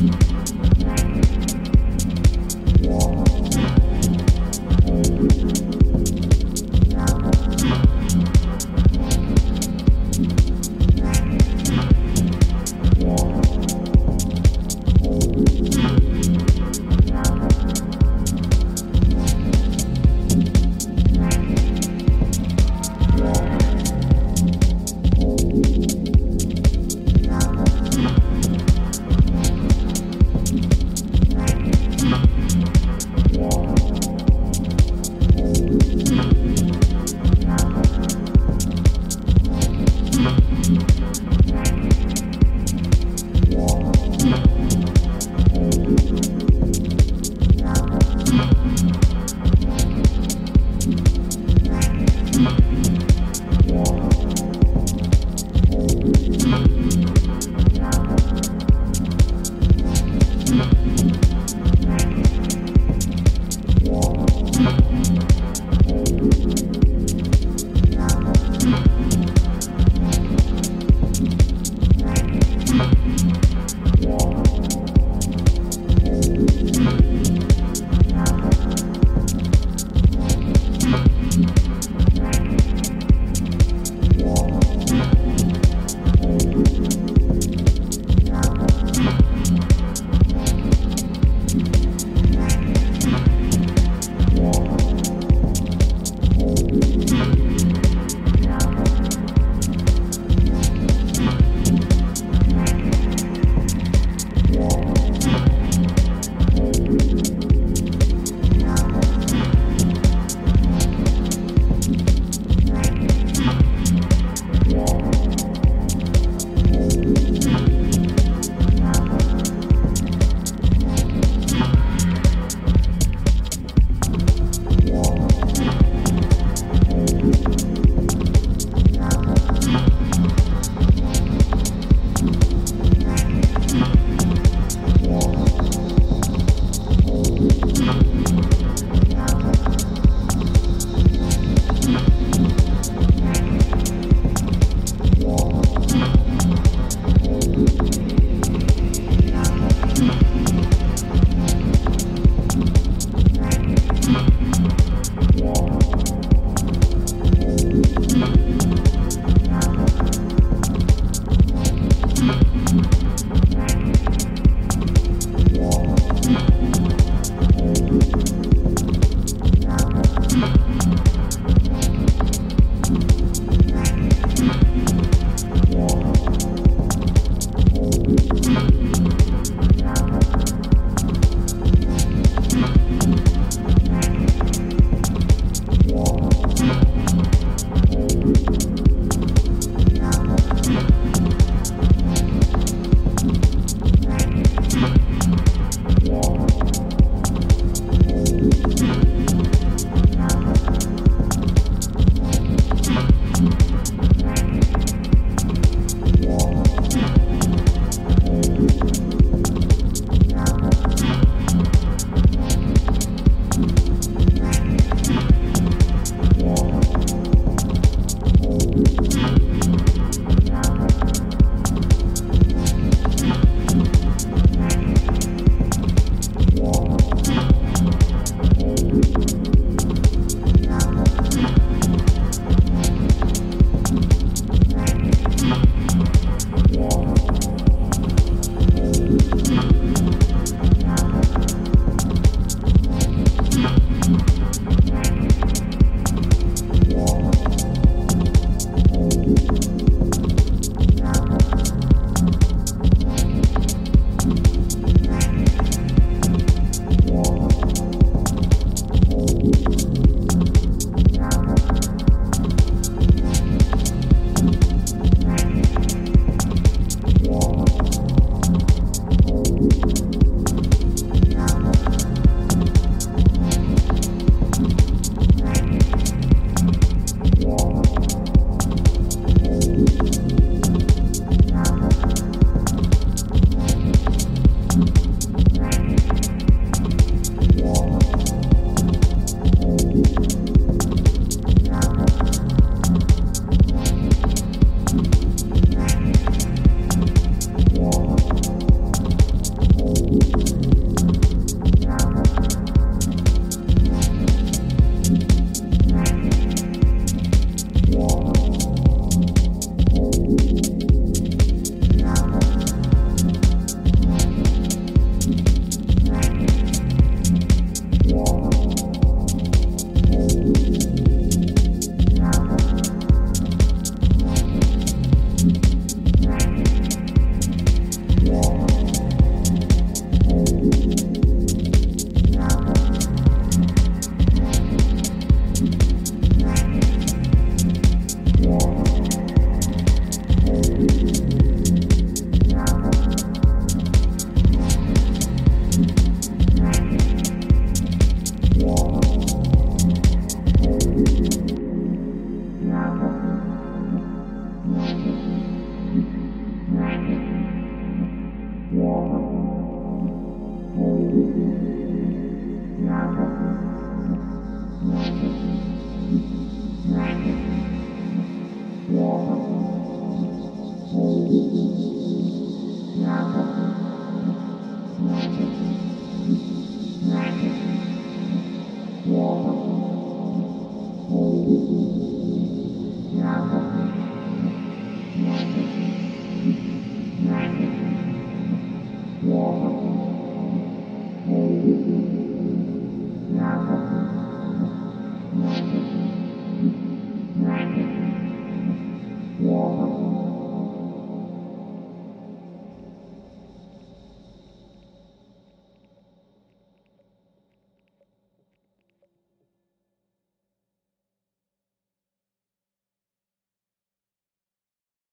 Bye. Bye.